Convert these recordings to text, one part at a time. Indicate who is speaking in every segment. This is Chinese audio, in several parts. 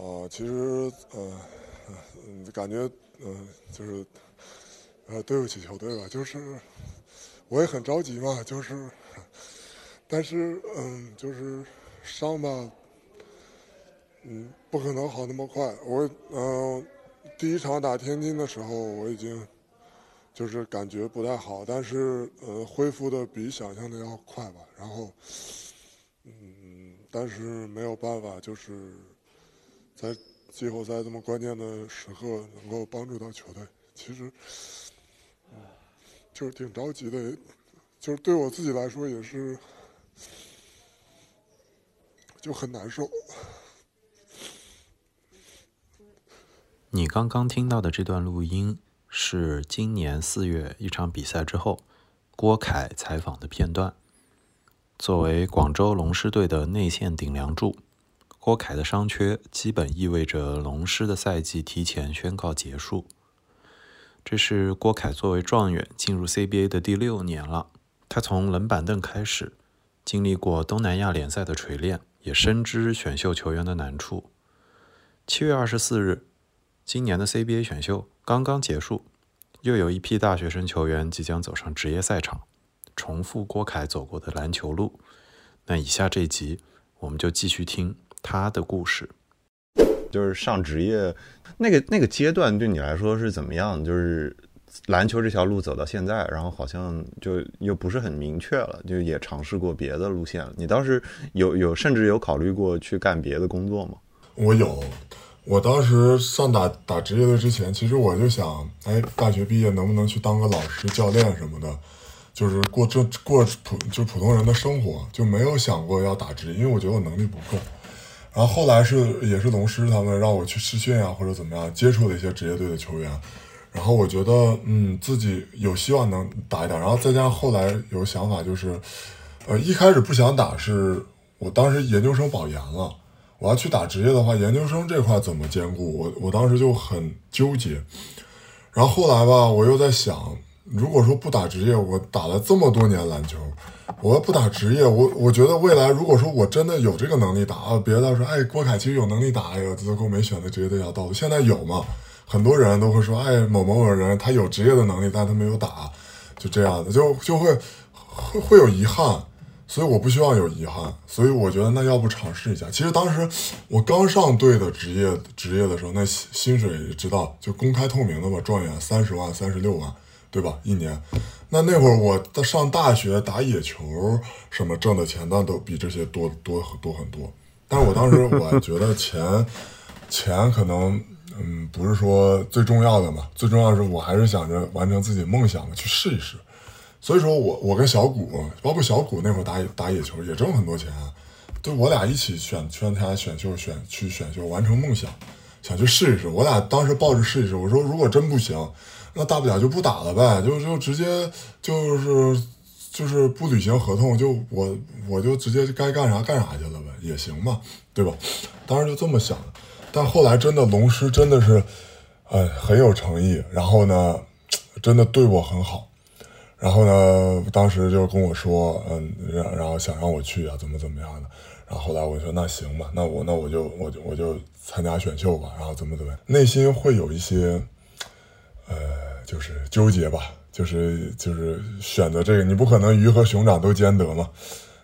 Speaker 1: 啊，其实呃，嗯，感觉嗯，就是呃，对不起球队吧，就是我也很着急嘛，就是，但是嗯，就是伤吧，嗯，不可能好那么快。我嗯，第一场打天津的时候，我已经就是感觉不太好，但是呃，恢复的比想象的要快吧。然后嗯，但是没有办法，就是。在季后赛这么关键的时刻，能够帮助到球队，其实，就是挺着急的，就是对我自己来说也是，就很难受。
Speaker 2: 你刚刚听到的这段录音，是今年四月一场比赛之后，郭凯采访的片段。作为广州龙狮队的内线顶梁柱。郭凯的伤缺基本意味着龙狮的赛季提前宣告结束。这是郭凯作为状元进入 CBA 的第六年了。他从冷板凳开始，经历过东南亚联赛的锤炼，也深知选秀球员的难处。七月二十四日，今年的 CBA 选秀刚刚结束，又有一批大学生球员即将走上职业赛场，重复郭凯走过的篮球路。那以下这集，我们就继续听。他的故事，
Speaker 3: 就是上职业那个那个阶段，对你来说是怎么样？就是篮球这条路走到现在，然后好像就又不是很明确了，就也尝试过别的路线了。你当时有有甚至有考虑过去干别的工作吗？
Speaker 1: 我有，我当时上打打职业的之前，其实我就想，哎，大学毕业能不能去当个老师、教练什么的，就是过这过普就普通人的生活，就没有想过要打职业，因为我觉得我能力不够。然后后来是也是龙狮他们让我去试训啊，或者怎么样接触了一些职业队的球员，然后我觉得嗯自己有希望能打一打，然后再加上后来有想法就是，呃一开始不想打，是我当时研究生保研了，我要去打职业的话，研究生这块怎么兼顾？我我当时就很纠结，然后后来吧，我又在想，如果说不打职业，我打了这么多年篮球。我不打职业，我我觉得未来如果说我真的有这个能力打啊，别到时候哎，郭凯其实有能力打，哎呦，这都没选择职业这条道路。现在有嘛？很多人都会说，哎，某某某人他有职业的能力，但他没有打，就这样的，就就会会会有遗憾。所以我不希望有遗憾，所以我觉得那要不尝试一下。其实当时我刚上队的职业职业的时候，那薪薪水知道就公开透明的嘛，状元三十万、三十六万。对吧？一年，那那会儿我上大学打野球，什么挣的钱那都比这些多多多很多。但是我当时我 觉得钱，钱可能嗯不是说最重要的嘛，最重要的是我还是想着完成自己梦想的去试一试。所以说我我跟小谷，包括小谷那会儿打打野球也挣很多钱，就我俩一起选参加选秀选去选秀完成梦想，想去试一试。我俩当时抱着试一试，我说如果真不行。那大不了就不打了呗，就就直接就是就是不履行合同，就我我就直接该干啥干啥去了呗，也行嘛，对吧？当时就这么想的，但后来真的龙狮真的是，哎，很有诚意，然后呢，真的对我很好，然后呢，当时就跟我说，嗯，然然后想让我去啊，怎么怎么样的，然后后来我说那行吧，那我那我就我就我就参加选秀吧，然后怎么怎么，内心会有一些。呃，就是纠结吧，就是就是选择这个，你不可能鱼和熊掌都兼得嘛，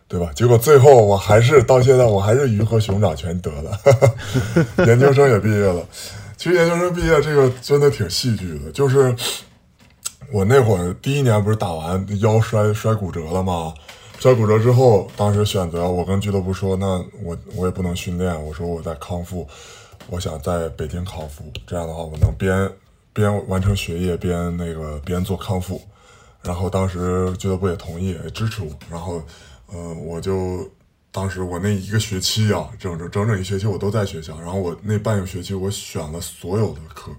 Speaker 1: 对吧？结果最后我还是到现在我还是鱼和熊掌全得了，研究生也毕业了。其实研究生毕业这个真的挺戏剧的，就是我那会儿第一年不是打完腰摔摔骨折了吗？摔骨折之后，当时选择我跟俱乐部说，那我我也不能训练，我说我在康复，我想在北京康复，这样的话我能边。边完成学业边那个边做康复，然后当时俱乐部也同意也支持我，然后，嗯，我就当时我那一个学期啊，整整整整一学期我都在学校，然后我那半个学期我选了所有的课，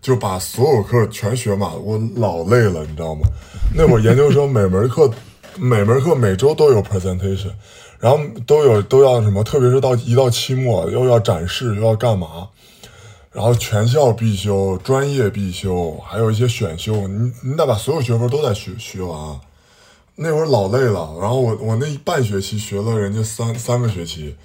Speaker 1: 就把所有课全学满，我老累了，你知道吗？那会儿研究生每门课每门课每周都有 presentation，然后都有都要什么，特别是到一到期末又要展示又要干嘛。然后全校必修，专业必修，还有一些选修，你你得把所有学分都得学学完。那会儿老累了，然后我我那半学期学了人家三三个学期，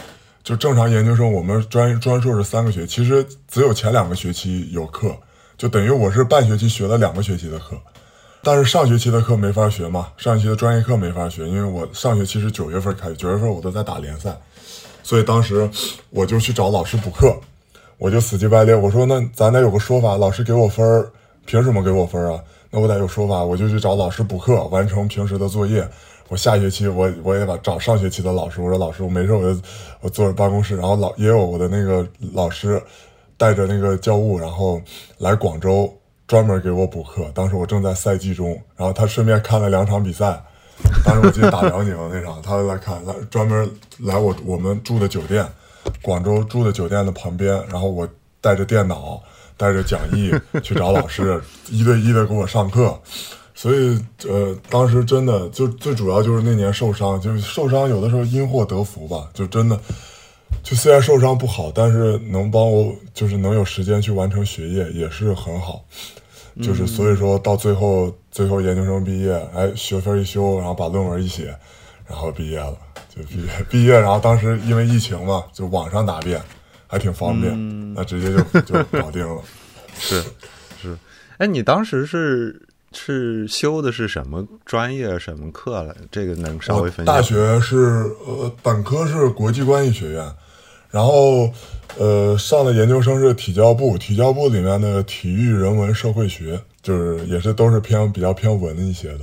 Speaker 1: 就正常研究生，我们专专硕是三个学，其实只有前两个学期有课，就等于我是半学期学了两个学期的课。但是上学期的课没法学嘛，上学期的专业课没法学，因为我上学期是九月份开，九月份我都在打联赛，所以当时我就去找老师补课，我就死乞白赖，我说那咱得有个说法，老师给我分儿，凭什么给我分啊？那我得有说法，我就去找老师补课，完成平时的作业。我下学期我我也把找上学期的老师，我说老师我没事我就我坐着办公室，然后老也有我的那个老师带着那个教务，然后来广州。专门给我补课，当时我正在赛季中，然后他顺便看了两场比赛。当时我记得打辽宁那场，他来看，来专门来我我们住的酒店，广州住的酒店的旁边，然后我带着电脑，带着讲义 去找老师，一对一的给我上课。所以，呃，当时真的就最主要就是那年受伤，就是受伤有的时候因祸得福吧，就真的。就虽然受伤不好，但是能帮我，就是能有时间去完成学业，也是很好。就是所以说到最后，最后研究生毕业，哎，学分一修，然后把论文一写，然后毕业了，就毕业毕业。然后当时因为疫情嘛，就网上答辩，还挺方便，那直接就就搞定了。
Speaker 3: 是是，哎，你当时是是修的是什么专业、什么课来？这个能稍微分享？
Speaker 1: 大学是呃，本科是国际关系学院。然后，呃，上的研究生是体教部，体教部里面的体育、人文、社会学，就是也是都是偏比较偏文一些的。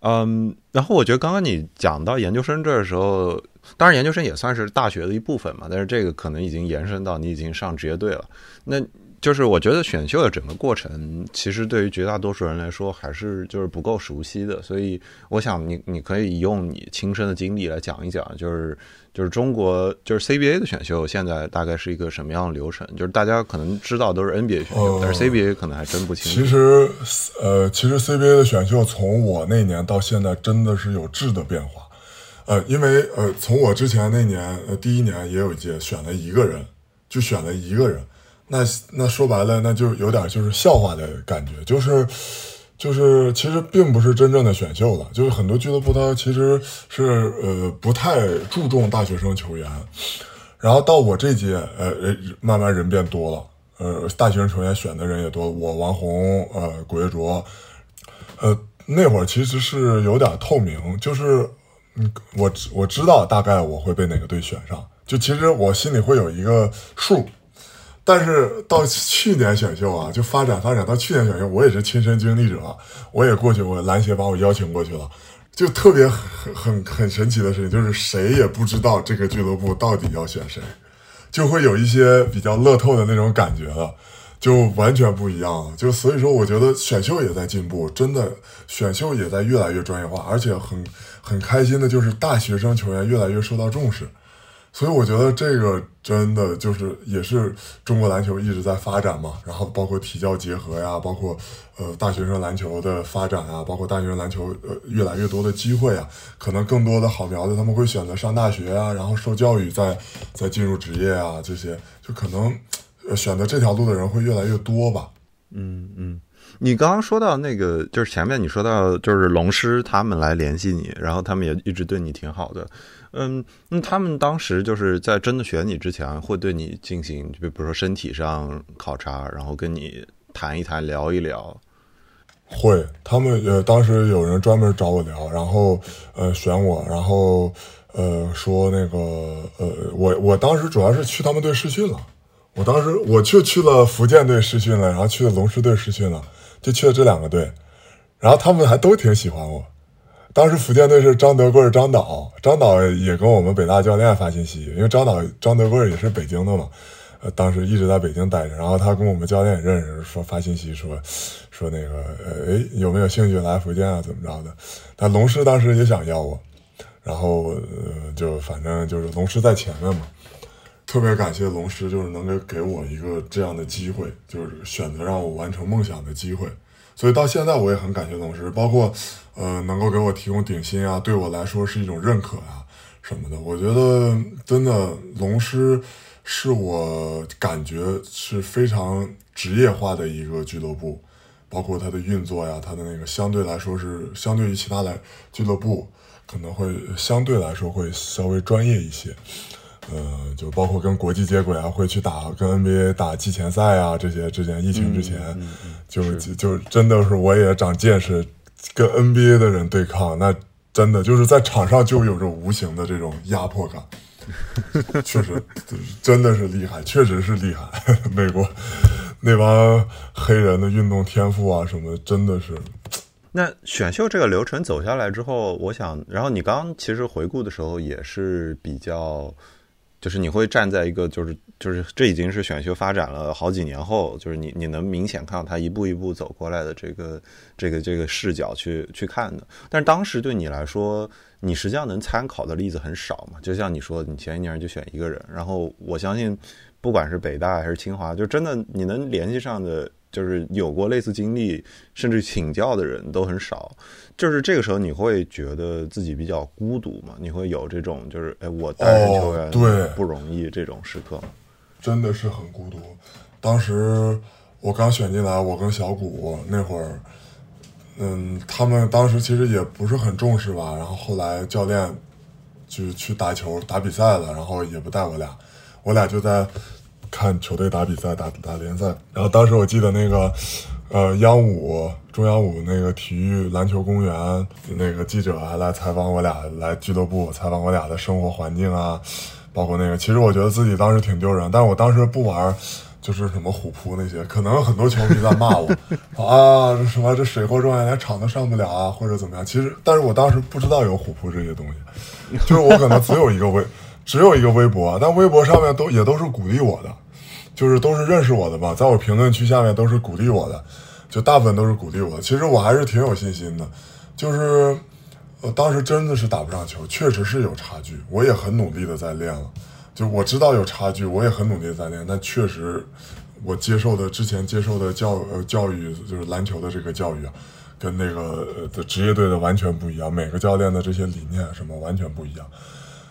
Speaker 3: 嗯，然后我觉得刚刚你讲到研究生这儿的时候，当然研究生也算是大学的一部分嘛，但是这个可能已经延伸到你已经上职业队了。那就是我觉得选秀的整个过程，其实对于绝大多数人来说还是就是不够熟悉的，所以我想你你可以用你亲身的经历来讲一讲，就是就是中国就是 CBA 的选秀现在大概是一个什么样的流程？就是大家可能知道都是 NBA 选秀，但是 CBA 可能还真不清
Speaker 1: 楚。其实呃，其实 CBA 的选秀从我那年到现在真的是有质的变化，呃，因为呃，从我之前那年呃第一年也有一届选了一个人，就选了一个人。那那说白了，那就有点就是笑话的感觉，就是，就是其实并不是真正的选秀了，就是很多俱乐部它其实是呃不太注重大学生球员，然后到我这届，呃慢慢人变多了，呃大学生球员选的人也多，我王红，呃古月卓，呃那会儿其实是有点透明，就是嗯我我知道大概我会被哪个队选上，就其实我心里会有一个数。但是到去年选秀啊，就发展发展到去年选秀，我也是亲身经历者，我也过去，我篮协把我邀请过去了，就特别很很很神奇的事情，就是谁也不知道这个俱乐部到底要选谁，就会有一些比较乐透的那种感觉了，就完全不一样了。就所以说，我觉得选秀也在进步，真的选秀也在越来越专业化，而且很很开心的就是大学生球员越来越受到重视。所以我觉得这个真的就是也是中国篮球一直在发展嘛，然后包括体教结合呀，包括呃大学生篮球的发展啊，包括大学生篮球呃越来越多的机会啊，可能更多的好苗子他们会选择上大学啊，然后受教育再再进入职业啊，这些就可能选择这条路的人会越来越多吧。
Speaker 3: 嗯嗯。你刚刚说到那个，就是前面你说到，就是龙狮他们来联系你，然后他们也一直对你挺好的，嗯，那他们当时就是在真的选你之前，会对你进行，就比如说身体上考察，然后跟你谈一谈，聊一聊。
Speaker 1: 会，他们呃，当时有人专门找我聊，然后呃选我，然后呃说那个呃，我我当时主要是去他们队试训了，我当时我就去了福建队试训了，然后去了龙狮队试训了。就去了这两个队，然后他们还都挺喜欢我。当时福建队是张德贵、张导，张导也跟我们北大教练发信息，因为张导、张德贵也是北京的嘛，呃，当时一直在北京待着。然后他跟我们教练也认识，说发信息说说那个，呃，哎，有没有兴趣来福建啊？怎么着的？但龙狮当时也想要我，然后呃，就反正就是龙狮在前面嘛。特别感谢龙狮，就是能给给我一个这样的机会，就是选择让我完成梦想的机会。所以到现在我也很感谢龙狮，包括呃能够给我提供顶薪啊，对我来说是一种认可啊什么的。我觉得真的龙狮是我感觉是非常职业化的一个俱乐部，包括它的运作呀，它的那个相对来说是相对于其他来俱乐部可能会相对来说会稍微专业一些。呃，就包括跟国际接轨啊，会去打跟 NBA 打季前赛啊，这些之前疫情之前，就就真的是我也长见识，跟 NBA 的人对抗，那真的就是在场上就有着无形的这种压迫感，确实真的是厉害，确实是厉害。美国那帮黑人的运动天赋啊，什么真的是。
Speaker 3: 那选秀这个流程走下来之后，我想，然后你刚其实回顾的时候也是比较。就是你会站在一个，就是就是这已经是选秀发展了好几年后，就是你你能明显看到他一步一步走过来的这个这个这个视角去去看的。但是当时对你来说，你实际上能参考的例子很少嘛？就像你说，你前一年就选一个人，然后我相信，不管是北大还是清华，就真的你能联系上的。就是有过类似经历，甚至请教的人都很少。就是这个时候，你会觉得自己比较孤独吗？你会有这种就是哎，我单身球员
Speaker 1: 对
Speaker 3: 不容易这种时刻？
Speaker 1: 真的是很孤独。当时我刚选进来，我跟小谷那会儿，嗯，他们当时其实也不是很重视吧。然后后来教练就去打球打比赛了，然后也不带我俩，我俩就在。看球队打比赛，打打联赛。然后当时我记得那个，呃，央五中央五那个体育篮球公园那个记者还来采访我俩，来俱乐部采访我俩的生活环境啊，包括那个。其实我觉得自己当时挺丢人，但是我当时不玩，就是什么虎扑那些，可能很多球迷在骂我 啊，这什么这水货状元连场都上不了啊，或者怎么样。其实，但是我当时不知道有虎扑这些东西，就是我可能只有一个微。只有一个微博，但微博上面都也都是鼓励我的，就是都是认识我的吧，在我评论区下面都是鼓励我的，就大部分都是鼓励我。其实我还是挺有信心的，就是呃当时真的是打不上球，确实是有差距，我也很努力的在练了。就我知道有差距，我也很努力在练，但确实我接受的之前接受的教呃教育就是篮球的这个教育啊，跟那个的职业队的完全不一样，每个教练的这些理念什么完全不一样。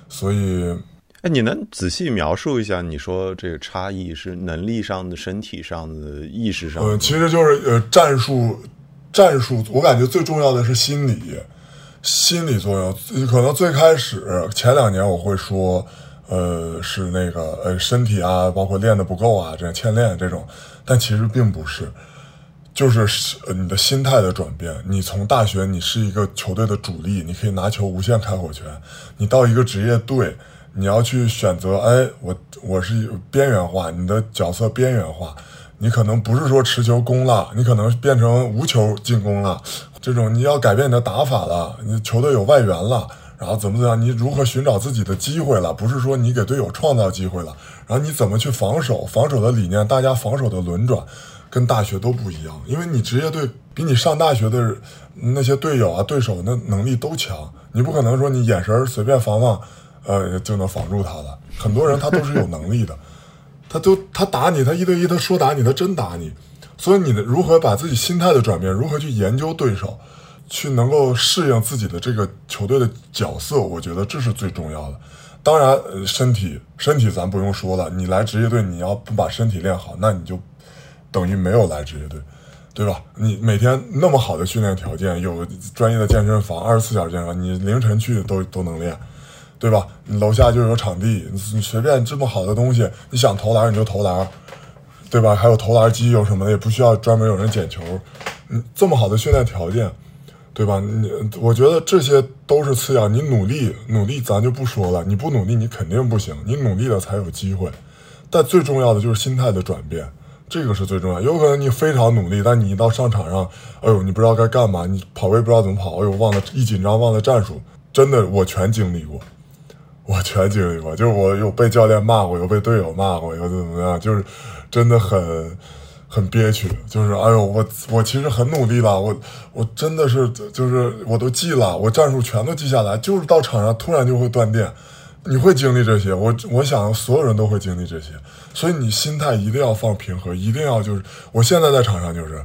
Speaker 1: 所以，
Speaker 3: 哎，你能仔细描述一下？你说这个差异是能力上的、身体上的、意识上的？
Speaker 1: 嗯，其实就是呃，战术，战术。我感觉最重要的是心理，心理作用。可能最开始前两年我会说，呃，是那个呃身体啊，包括练的不够啊，这样欠练这种。但其实并不是。就是你的心态的转变。你从大学，你是一个球队的主力，你可以拿球无限开火权。你到一个职业队，你要去选择，哎，我我是边缘化，你的角色边缘化。你可能不是说持球攻了，你可能变成无球进攻了。这种你要改变你的打法了，你球队有外援了，然后怎么怎么样？你如何寻找自己的机会了？不是说你给队友创造机会了，然后你怎么去防守？防守的理念，大家防守的轮转。跟大学都不一样，因为你职业队比你上大学的那些队友啊、对手那能力都强，你不可能说你眼神随便防防，呃，就能防住他了。很多人他都是有能力的，他都他打你，他一对一他说打你，他真打你。所以你的如何把自己心态的转变，如何去研究对手，去能够适应自己的这个球队的角色，我觉得这是最重要的。当然，身体身体咱不用说了，你来职业队，你要不把身体练好，那你就。等于没有来职业队，对吧？你每天那么好的训练条件，有专业的健身房，二十四小时健身房，你凌晨去都都能练，对吧？你楼下就有场地，你随便这么好的东西，你想投篮你就投篮，对吧？还有投篮机有什么的，也不需要专门有人捡球，嗯，这么好的训练条件，对吧？你我觉得这些都是次要，你努力努力咱就不说了，你不努力你肯定不行，你努力了才有机会，但最重要的就是心态的转变。这个是最重要，有可能你非常努力，但你一到上场上，哎呦，你不知道该干嘛，你跑位不知道怎么跑，哎呦，忘了，一紧张忘了战术，真的，我全经历过，我全经历过，就是我有被教练骂过，有被队友骂过，有怎么样，就是真的很很憋屈，就是哎呦，我我其实很努力了，我我真的是就是我都记了，我战术全都记下来，就是到场上突然就会断电。你会经历这些，我我想所有人都会经历这些，所以你心态一定要放平和，一定要就是我现在在场上就是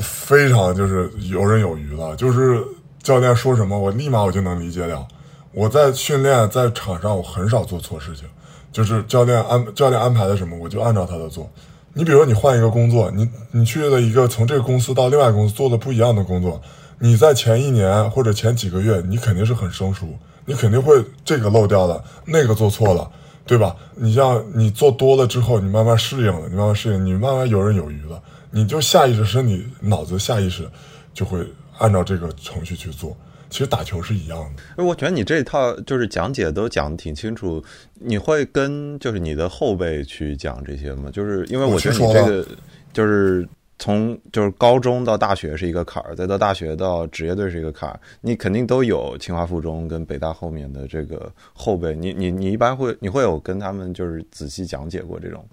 Speaker 1: 非常就是游刃有余了，就是教练说什么我立马我就能理解了。我在训练在场上我很少做错事情，就是教练安教练安排的什么我就按照他的做。你比如你换一个工作，你你去了一个从这个公司到另外公司做的不一样的工作，你在前一年或者前几个月，你肯定是很生疏，你肯定会这个漏掉了，那个做错了，对吧？你像你做多了之后，你慢慢适应了，你慢慢适应，你慢慢游刃有余了，你就下意识身体脑子下意识就会按照这个程序去做。其实打球是一样的。
Speaker 3: 我觉得你这套就是讲解都讲的挺清楚。你会跟就是你的后辈去讲这些吗？就是因为我觉得你这个就是从就是高中到大学是一个坎儿，再到大学到职业队是一个坎儿，你肯定都有清华附中跟北大后面的这个后辈。你你你一般会你会有跟他们就是仔细讲解过这种？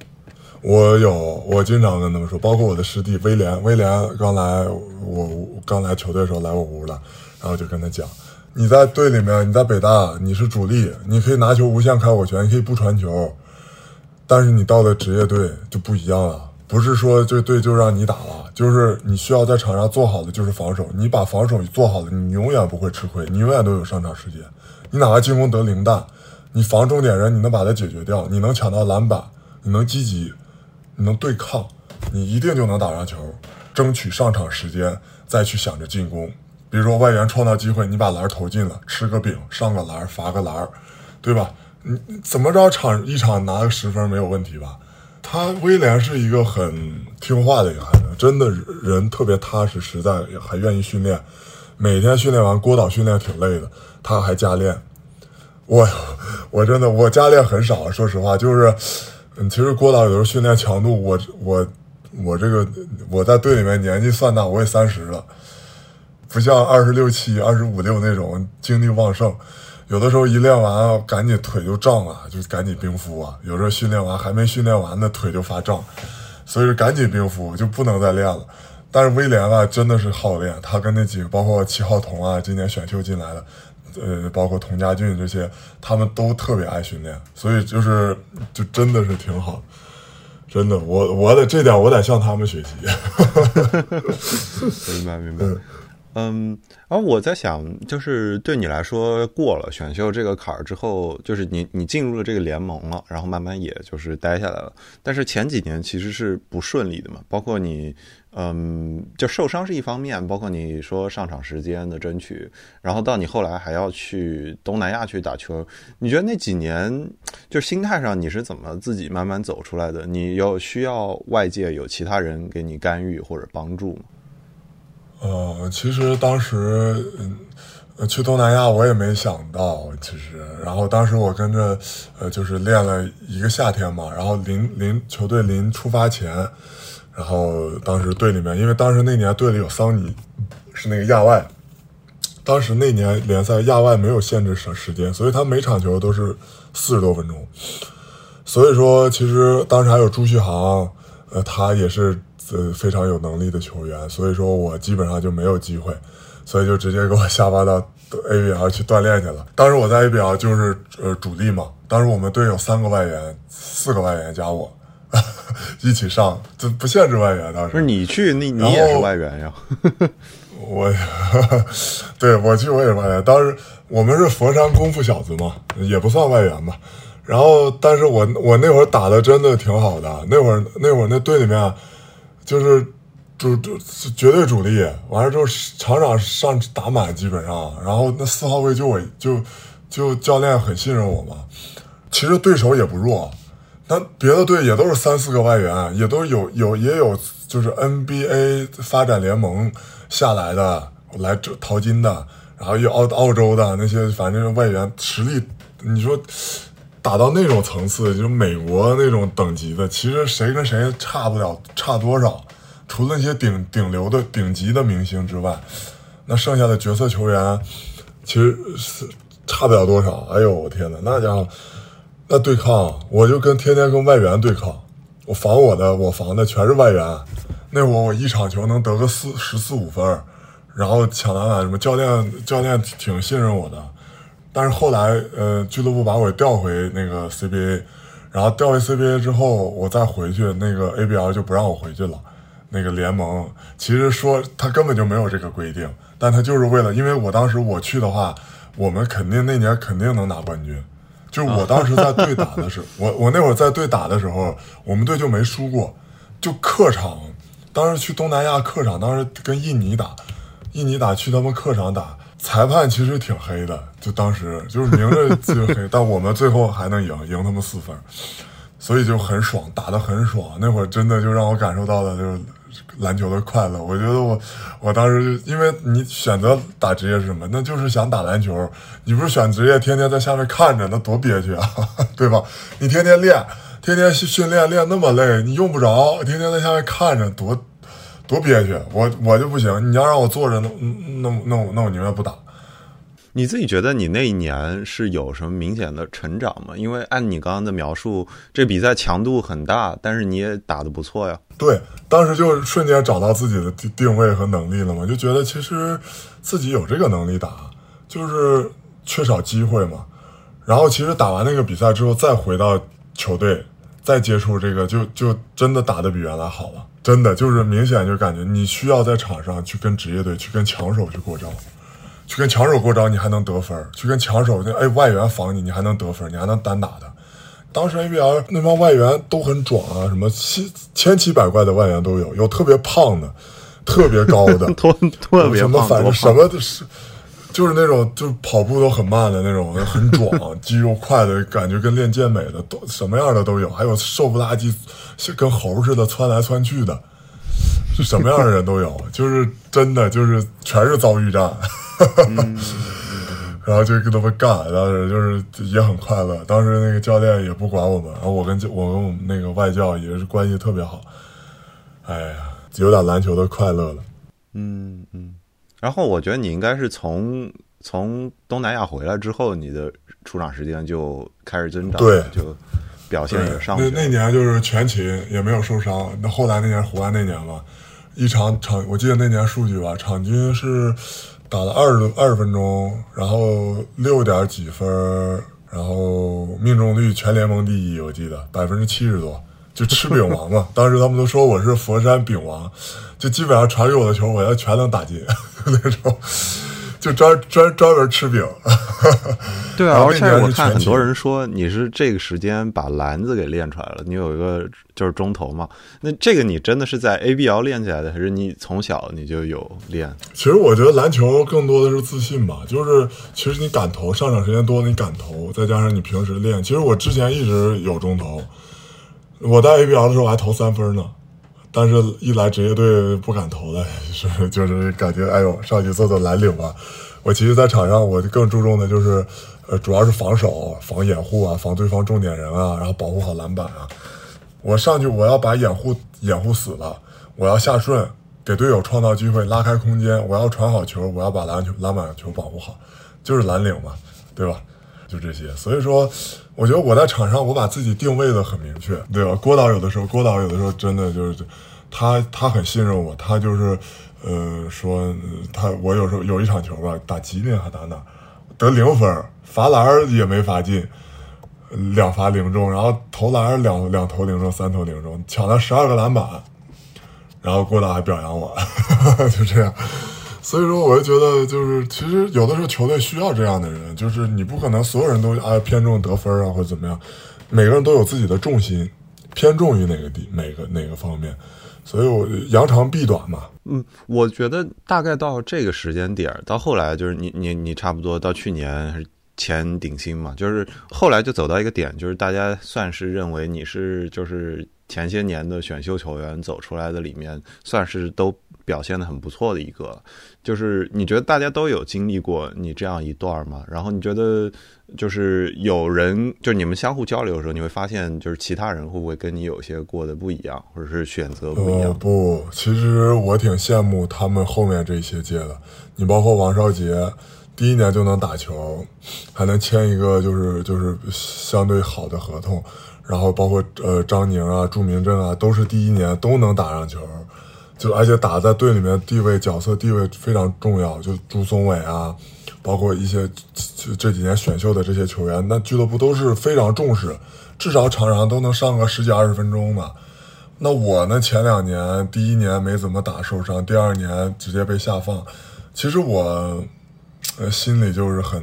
Speaker 1: 我有，我经常跟他们说，包括我的师弟威廉，威廉刚来我刚来球队的时候来我屋了。然后就跟他讲，你在队里面，你在北大，你是主力，你可以拿球无限开火权，你可以不传球，但是你到了职业队就不一样了，不是说这队就让你打了，就是你需要在场上做好的就是防守，你把防守做好了，你永远不会吃亏，你永远都有上场时间，你哪怕进攻得零蛋，你防重点人，你能把它解决掉，你能抢到篮板，你能积极，你能对抗，你一定就能打上球，争取上场时间，再去想着进攻。比如说外援创造机会，你把篮投进了，吃个饼，上个篮，罚个篮，对吧？你怎么着场一场拿个十分没有问题吧？他威廉是一个很听话的一个孩子，真的人特别踏实，实在还愿意训练。每天训练完，郭导训练挺累的，他还加练。我我真的我加练很少，说实话，就是嗯，其实郭导有时候训练强度，我我我这个我在队里面年纪算大，我也三十了。不像二十六七、二十五六那种精力旺盛，有的时候一练完赶紧腿就胀啊，就赶紧冰敷啊。有时候训练完还没训练完呢，腿就发胀，所以说赶紧冰敷就不能再练了。但是威廉啊，真的是好练，他跟那几个包括七号童啊，今年选秀进来的，呃，包括童家俊这些，他们都特别爱训练，所以就是就真的是挺好，真的，我我得这点我得向他们学习。
Speaker 3: 明 白明白。嗯，而我在想，就是对你来说，过了选秀这个坎儿之后，就是你你进入了这个联盟了，然后慢慢也就是待下来了。但是前几年其实是不顺利的嘛，包括你，嗯，就受伤是一方面，包括你说上场时间的争取，然后到你后来还要去东南亚去打球，你觉得那几年就心态上你是怎么自己慢慢走出来的？你有需要外界有其他人给你干预或者帮助吗？
Speaker 1: 呃，其实当时，嗯，去东南亚我也没想到，其实，然后当时我跟着，呃，就是练了一个夏天嘛，然后临临球队临出发前，然后当时队里面，因为当时那年队里有桑尼，是那个亚外，当时那年联赛亚外没有限制时时间，所以他每场球都是四十多分钟，所以说其实当时还有朱旭航，呃，他也是。呃，非常有能力的球员，所以说我基本上就没有机会，所以就直接给我下发到 ABL 去锻炼去了。当时我在 ABL 就是呃主力嘛，当时我们队有三个外援，四个外援加我 一起上，这不限制外援。当时
Speaker 3: 不是你去，你你也是外援呀？
Speaker 1: 我，对我去我也是外援。当时我们是佛山功夫小子嘛，也不算外援吧。然后，但是我我那会儿打的真的挺好的，那会儿那会儿那队里面。就是主主绝对主力，完了之后场场上打满基本上，然后那四号位就我就就教练很信任我嘛。其实对手也不弱，那别的队也都是三四个外援，也都有有也有就是 NBA 发展联盟下来的来这淘金的，然后有澳澳洲的那些反正外援实力，你说。打到那种层次，就是美国那种等级的，其实谁跟谁差不了差多少，除了那些顶顶流的顶级的明星之外，那剩下的角色球员，其实是差不了多少。哎呦，我天哪，那家伙，那对抗，我就跟天天跟外援对抗，我防我的，我防的全是外援。那会我一场球能得个四十四五分，然后抢篮板什么，教练教练挺信任我的。但是后来，呃，俱乐部把我调回那个 CBA，然后调回 CBA 之后，我再回去，那个 ABL 就不让我回去了。那个联盟其实说他根本就没有这个规定，但他就是为了，因为我当时我去的话，我们肯定那年肯定能拿冠军。就我当时在队打的时候，我我那会儿在队打的时候，我们队就没输过，就客场，当时去东南亚客场，当时跟印尼打，印尼打去他们客场打，裁判其实挺黑的，就当时就是明着 就黑，但我们最后还能赢，赢他们四分，所以就很爽，打得很爽。那会儿真的就让我感受到了就是篮球的快乐。我觉得我我当时就因为你选择打职业是什么？那就是想打篮球。你不是选职业，天天在下面看着，那多憋屈啊，对吧？你天天练，天天训练练那么累，你用不着，天天在下面看着，多多憋屈。我我就不行，你要让我坐着，那那那我那我宁愿不打。
Speaker 3: 你自己觉得你那一年是有什么明显的成长吗？因为按你刚刚的描述，这比赛强度很大，但是你也打得不错呀。
Speaker 1: 对，当时就瞬间找到自己的定定位和能力了嘛，就觉得其实自己有这个能力打，就是缺少机会嘛。然后其实打完那个比赛之后，再回到球队，再接触这个，就就真的打得比原来好了。真的就是明显就感觉你需要在场上去跟职业队去跟强手去过招。去跟强手过招，你还能得分；去跟强手那哎外援防你，你还能得分，你还能单打的。当时 ABL 那帮外援都很壮啊，什么七千奇百怪的外援都有，有特别胖的，特别高的，
Speaker 3: 特特别
Speaker 1: 什么，反正什么都是，就是那种就是跑步都很慢的那种，很壮，肌肉快的感觉跟练健美的都什么样的都有，还有瘦不拉几，跟猴似的窜来窜去的，是什么样的人都有，就是真的就是全是遭遇战。然后就跟他们干，当时就是也很快乐。当时那个教练也不管我们，然后我跟教我跟我们那个外教也是关系特别好。哎呀，有点篮球的快乐了。
Speaker 3: 嗯嗯。然后我觉得你应该是从从东南亚回来之后，你的出场时间就开始增长，
Speaker 1: 对
Speaker 3: 就表现也上。
Speaker 1: 那那年就是全勤，也没有受伤。那后来那年湖南那年嘛，一场场我记得那年数据吧，场均是打了二十二十分钟，然后六点几分，然后命中率全联盟第一，我记得百分之七十多，就吃饼王嘛。当时他们都说我是佛山饼王，就基本上传给我的球，我要全能打进 那种，就专专专门吃饼。
Speaker 3: 对啊，而且我看很多人说你是这个时间把篮子给练出来了，你有一个就是中投嘛。那这个你真的是在 ABL 练起来的，还是你从小你就有练？
Speaker 1: 其实我觉得篮球更多的是自信吧，就是其实你敢投，上场时间多你敢投，再加上你平时练，其实我之前一直有中投，我在 ABL 的时候还投三分呢，但是一来职业队不敢投了，是就是感觉哎呦上去做做蓝领吧。我其实，在场上我更注重的就是，呃，主要是防守、防掩护啊，防对方重点人啊，然后保护好篮板啊。我上去我要把掩护掩护死了，我要下顺，给队友创造机会，拉开空间，我要传好球，我要把篮球篮板球保护好，就是蓝领嘛，对吧？就这些。所以说，我觉得我在场上我把自己定位的很明确，对吧？郭导有的时候，郭导有的时候真的就是他他很信任我，他就是呃说他我有时候有一场球吧，打吉林还打哪得零分，罚篮也没罚进。两罚零中，然后投篮两两投零中，三投零中，抢了十二个篮板，然后郭导还表扬我，就这样。所以说，我就觉得，就是其实有的时候球队需要这样的人，就是你不可能所有人都啊偏重得分啊或者怎么样，每个人都有自己的重心，偏重于哪个地哪个哪个方面。所以我扬长避短嘛，
Speaker 3: 嗯，我觉得大概到这个时间点，到后来就是你你你差不多到去年还是前顶薪嘛，就是后来就走到一个点，就是大家算是认为你是就是前些年的选秀球员走出来的里面，算是都表现的很不错的一个。就是你觉得大家都有经历过你这样一段吗？然后你觉得就是有人，就是你们相互交流的时候，你会发现就是其他人会不会跟你有些过得不一样，或者是选择不一
Speaker 1: 呃
Speaker 3: 样？
Speaker 1: 不，其实我挺羡慕他们后面这些届的，你包括王少杰，第一年就能打球，还能签一个就是就是相对好的合同，然后包括呃张宁啊、祝明正啊，都是第一年都能打上球，就而且打在队里面地位角色地位非常重要，就朱松伟啊，包括一些这这几年选秀的这些球员，那俱乐部都是非常重视，至少场上都能上个十几二十分钟的。那我呢？前两年第一年没怎么打，受伤；第二年直接被下放。其实我，心里就是很，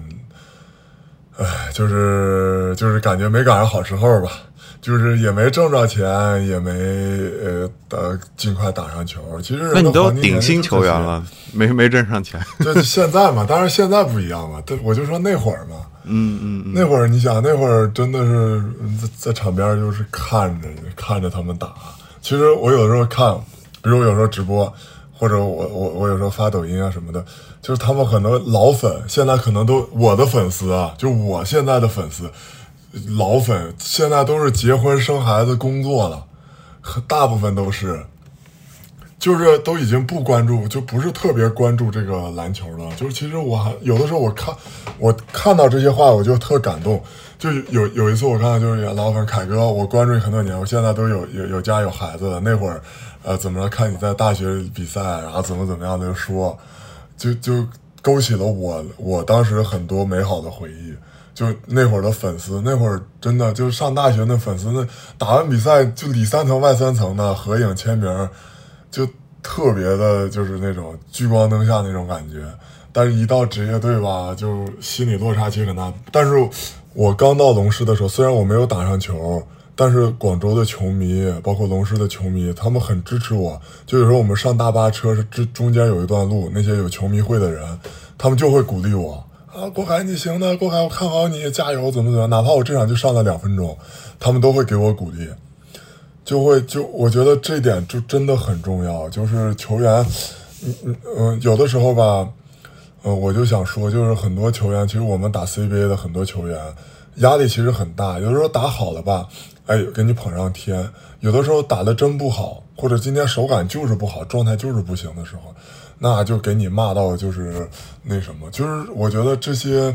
Speaker 1: 唉，就是就是感觉没赶上好时候吧，就是也没挣着钱，也没呃打尽快打上球。其实
Speaker 3: 那你都顶薪球员了，没没挣上钱。
Speaker 1: 就是现在嘛，当然现在不一样嘛。对，我就说那会儿嘛，
Speaker 3: 嗯嗯嗯，
Speaker 1: 那会儿你想，那会儿真的是嗯在在场边就是看着看着他们打。其实我有的时候看，比如我有时候直播，或者我我我有时候发抖音啊什么的，就是他们很多老粉，现在可能都我的粉丝啊，就我现在的粉丝，老粉现在都是结婚生孩子工作了，大部分都是。就是都已经不关注，就不是特别关注这个篮球了。就是其实我还有的时候我看我看到这些话，我就特感动。就有有一次我看到就是老粉凯哥，我关注你很多年，我现在都有有有家有孩子了。那会儿，呃，怎么着看你在大学比赛，然后怎么怎么样的就说，就就勾起了我我当时很多美好的回忆。就那会儿的粉丝，那会儿真的就上大学那粉丝，那打完比赛就里三层外三层的合影签名，就特别的，就是那种聚光灯下那种感觉。但是，一到职业队吧，就心理落差其实很大。但是我刚到龙狮的时候，虽然我没有打上球，但是广州的球迷，包括龙狮的球迷，他们很支持我。就有时候我们上大巴车，这中间有一段路，那些有球迷会的人，他们就会鼓励我啊，郭凯你行的，郭凯我看好你，加油，怎么怎么。哪怕我这场就上了两分钟，他们都会给我鼓励。就会就我觉得这点就真的很重要，就是球员，嗯嗯嗯，有的时候吧，呃，我就想说，就是很多球员，其实我们打 CBA 的很多球员，压力其实很大，有的时候打好了吧，哎，给你捧上天；有的时候打的真不好，或者今天手感就是不好，状态就是不行的时候，那就给你骂到就是那什么，就是我觉得这些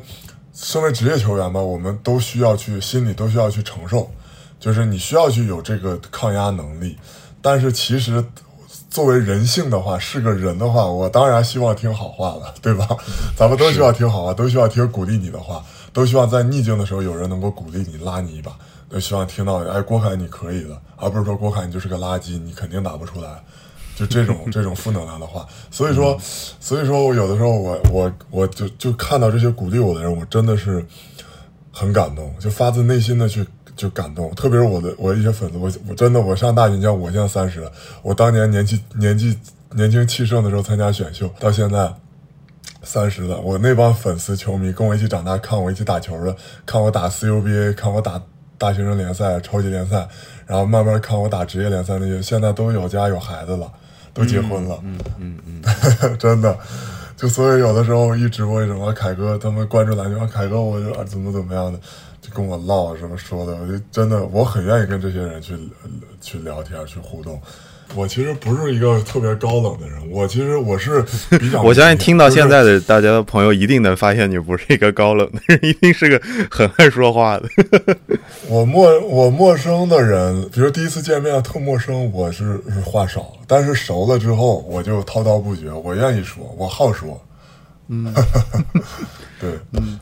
Speaker 1: 身为职业球员吧，我们都需要去心里都需要去承受。就是你需要去有这个抗压能力，但是其实作为人性的话，是个人的话，我当然希望听好话了，对吧？咱们都需要听好话，都需要听鼓励你的话，都希望在逆境的时候有人能够鼓励你、拉你一把，都希望听到哎，郭凯你可以的，而不是说郭凯你就是个垃圾，你肯定打不出来，就这种这种负能量的话。所以说，所以说我有的时候我我我就就看到这些鼓励我的人，我真的是很感动，就发自内心的去。就感动，特别是我的我一些粉丝，我我真的我上大学，你像我现在三十了，我当年年纪年纪年轻气盛的时候参加选秀，到现在三十了，我那帮粉丝球迷跟我一起长大，看我一起打球的，看我打 CUBA，看我打大学生联赛、超级联赛，然后慢慢看我打职业联赛那些，现在都有家有孩子了，都结婚了，
Speaker 3: 嗯嗯嗯，
Speaker 1: 真的。就所以有的时候一直播什么凯哥他们关注篮球，凯哥我就怎么怎么样的。就跟我唠什么说的，我就真的我很愿意跟这些人去去聊天去互动。我其实不是一个特别高冷的人，我其实我是 比较。
Speaker 3: 我相信听到现在的大家的朋友一定能发现你不是一个高冷的人，一定是个很爱说话的。
Speaker 1: 我陌我陌生的人，比如第一次见面特陌生，我是话少；但是熟了之后，我就滔滔不绝，我愿意说，我好说。
Speaker 3: 嗯，
Speaker 1: 对，
Speaker 3: 嗯。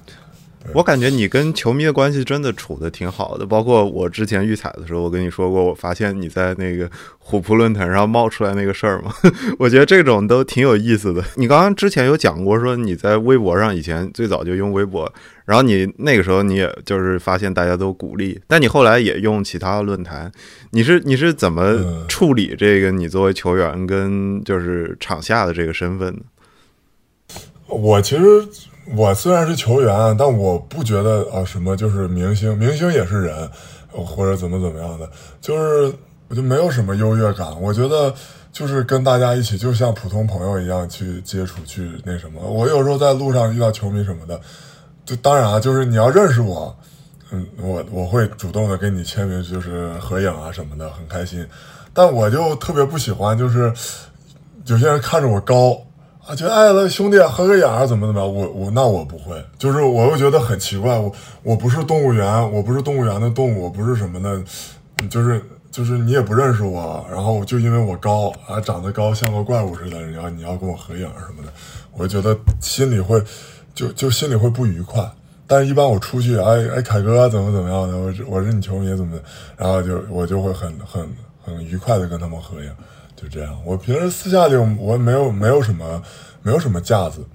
Speaker 3: 我感觉你跟球迷的关系真的处的挺好的，包括我之前预采的时候，我跟你说过，我发现你在那个虎扑论坛上冒出来那个事儿嘛，我觉得这种都挺有意思的。你刚刚之前有讲过，说你在微博上以前最早就用微博，然后你那个时候你也就是发现大家都鼓励，但你后来也用其他论坛，你是你是怎么处理这个你作为球员跟就是场下的这个身份呢？
Speaker 1: 我其实。我虽然是球员，但我不觉得啊什么就是明星，明星也是人，或者怎么怎么样的，就是我就没有什么优越感。我觉得就是跟大家一起，就像普通朋友一样去接触，去那什么。我有时候在路上遇到球迷什么的，就当然啊，就是你要认识我，嗯，我我会主动的跟你签名，就是合影啊什么的，很开心。但我就特别不喜欢，就是有些人看着我高。啊，觉得哎，兄弟合个影儿怎么怎么样？我我那我不会，就是我又觉得很奇怪，我我不是动物园，我不是动物园的动物，我不是什么的，就是就是你也不认识我，然后就因为我高啊，长得高像个怪物似的，然后你要跟我合影什么的，我觉得心里会就就心里会不愉快。但是一般我出去，哎哎，凯哥怎么怎么样的，我我是你球迷怎么的，然后就我就会很很很愉快的跟他们合影。就这样，我平时私下里我没有没有什么没有什么架子，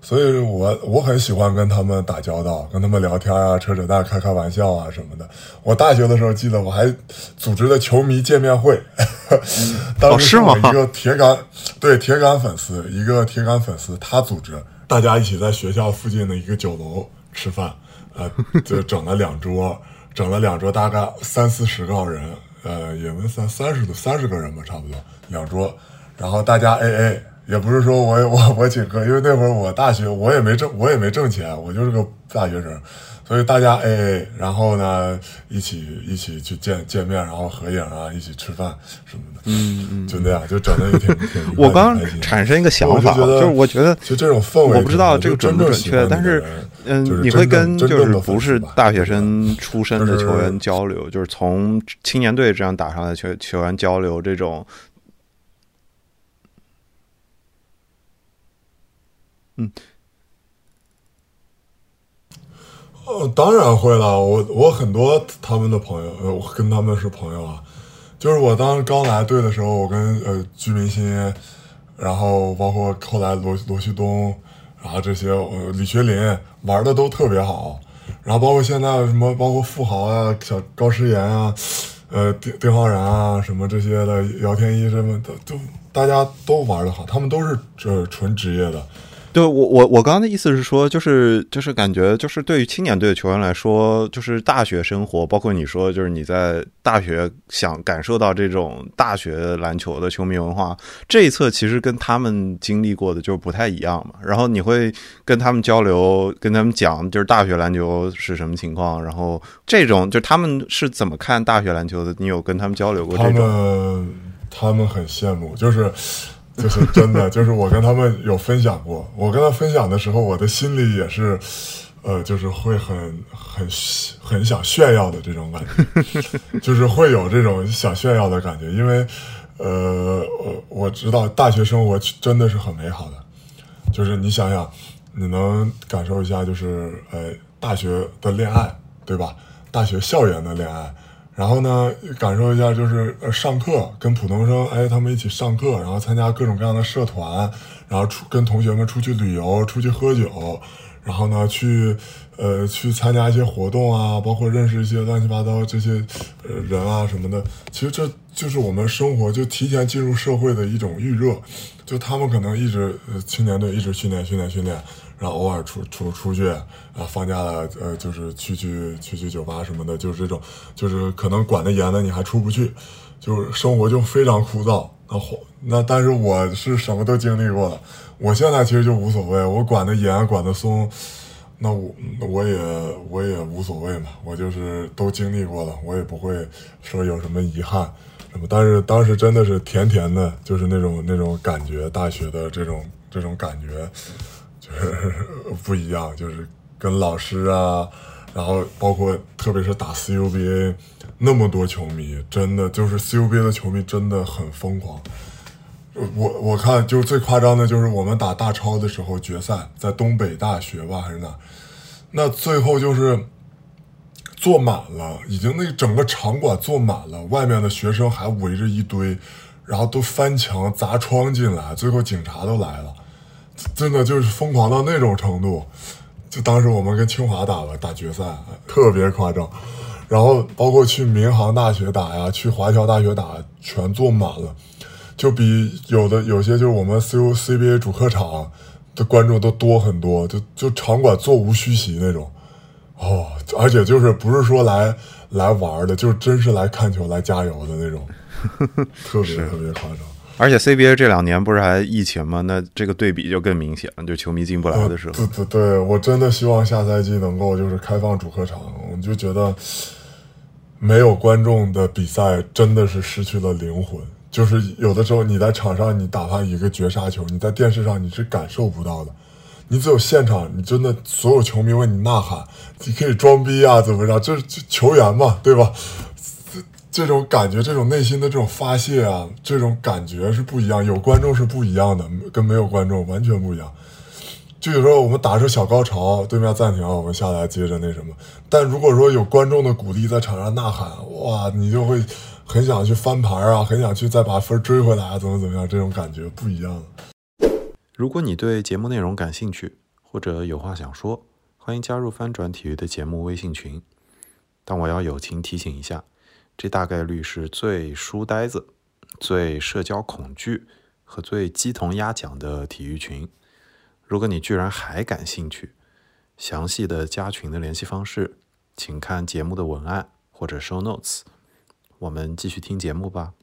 Speaker 1: 所以我我很喜欢跟他们打交道，跟他们聊天啊，扯扯淡，开开玩笑啊什么的。我大学的时候记得我还组织了球迷见面会，当时我一个铁杆对铁杆粉丝，一个铁杆粉丝他组织，大家一起在学校附近的一个酒楼吃饭，呃，就整了两桌，整了两桌，大概三四十个人，呃，也没三三十多三十个人吧，差不多两桌，然后大家 A A，也不是说我我我请客，因为那会儿我大学我也没挣我也没挣钱，我就是个大学生，所以大家 A，然后呢一起一起去见见面，然后合影啊，一起吃饭什么的，嗯嗯，就那样就整 的也挺挺
Speaker 3: 我刚产生一个想法，
Speaker 1: 就
Speaker 3: 是我觉得
Speaker 1: 就这种氛围，
Speaker 3: 我不知道这个准不准确，但是嗯，你会跟就是不是大学生出身的球员交流，就是从青年队这样打上来球球员交流这种，
Speaker 1: 呃，当然会了。我我很多他们的朋友，呃，我跟他们是朋友啊。就是我当时刚来队的时候，我跟呃居民新，然后包括后来罗罗旭东，然后这些呃李学林玩的都特别好。然后包括现在什么，包括富豪啊、小高诗岩啊、呃丁丁浩然啊什么这些的，姚天一什么的，都大家都玩的好，他们都是这纯职业的。
Speaker 3: 对我我我刚刚的意思是说，就是就是感觉就是对于青年队的球员来说，就是大学生活，包括你说就是你在大学想感受到这种大学篮球的球迷文化这一侧，其实跟他们经历过的就不太一样嘛。然后你会跟他们交流，跟他们讲就是大学篮球是什么情况，然后这种就他们是怎么看大学篮球的，你有跟他们交流过这种？
Speaker 1: 们他们很羡慕，就是就是真的，就是我跟他们有分享过，我跟他分享的时候，我的心里也是，呃，就是会很很很想炫耀的这种感觉，就是会有这种想炫耀的感觉，因为呃，我知道大学生活真的是很美好的，就是你想想，你能感受一下，就是呃大学的恋爱，对吧？大学校园的恋爱，然后呢，感受一下就是呃上课跟普通生，哎，他们一起上课，然后参加各种各样的社团，然后出跟同学们出去旅游，出去喝酒，然后呢去呃去参加一些活动啊，包括认识一些乱七八糟这些呃人啊什么的。其实这就是我们生活就提前进入社会的一种预热，就他们可能一直呃青年队一直训练训练训练。然后偶尔出出出去啊，放假了呃，就是去去去去酒吧什么的，就是这种，就是可能管得严的你还出不去，就是生活就非常枯燥。那那但是我是什么都经历过的，我现在其实就无所谓，我管得严管得松，那我我也我也无所谓嘛，我就是都经历过了，我也不会说有什么遗憾什么。但是当时真的是甜甜的，就是那种那种感觉，大学的这种这种感觉。就 是不一样，就是跟老师啊，然后包括特别是打 CUBA，那么多球迷，真的就是 CUBA 的球迷真的很疯狂。我我看就最夸张的就是我们打大超的时候决赛，在东北大学吧还是哪，那最后就是坐满了，已经那整个场馆坐满了，外面的学生还围着一堆，然后都翻墙砸窗进来，最后警察都来了。真的就是疯狂到那种程度，就当时我们跟清华打了打决赛，特别夸张。然后包括去民航大学打呀，去华侨大学打，全坐满了，就比有的有些就是我们 C U C B A 主客场的观众都多很多，就就场馆座无虚席那种。哦，而且就是不是说来来玩的，就真是来看球、来加油的那种，特别特别夸张。
Speaker 3: 而且 CBA 这两年不是还疫情吗？那这个对比就更明显了，就球迷进不来的时候。
Speaker 1: 对对对，我真的希望下赛季能够就是开放主客场，我就觉得没有观众的比赛真的是失去了灵魂。就是有的时候你在场上你打他一个绝杀球，你在电视上你是感受不到的，你只有现场，你真的所有球迷为你呐喊，你可以装逼啊，怎么着？这是球员嘛，对吧？这种感觉，这种内心的这种发泄啊，这种感觉是不一样。有观众是不一样的，跟没有观众完全不一样。就有时候我们打出小高潮，对面暂停，我们下来接着那什么。但如果说有观众的鼓励在场上呐喊，哇，你就会很想去翻盘啊，很想去再把分追回来啊，怎么怎么样，这种感觉不一样。
Speaker 2: 如果你对节目内容感兴趣，或者有话想说，欢迎加入翻转体育的节目微信群。但我要友情提醒一下，这大概率是最书呆子、最社交恐惧和最鸡同鸭讲的体育群。如果你居然还感兴趣，详细的加群的联系方式，请看节目的文案或者 show notes。我们继续听节目吧。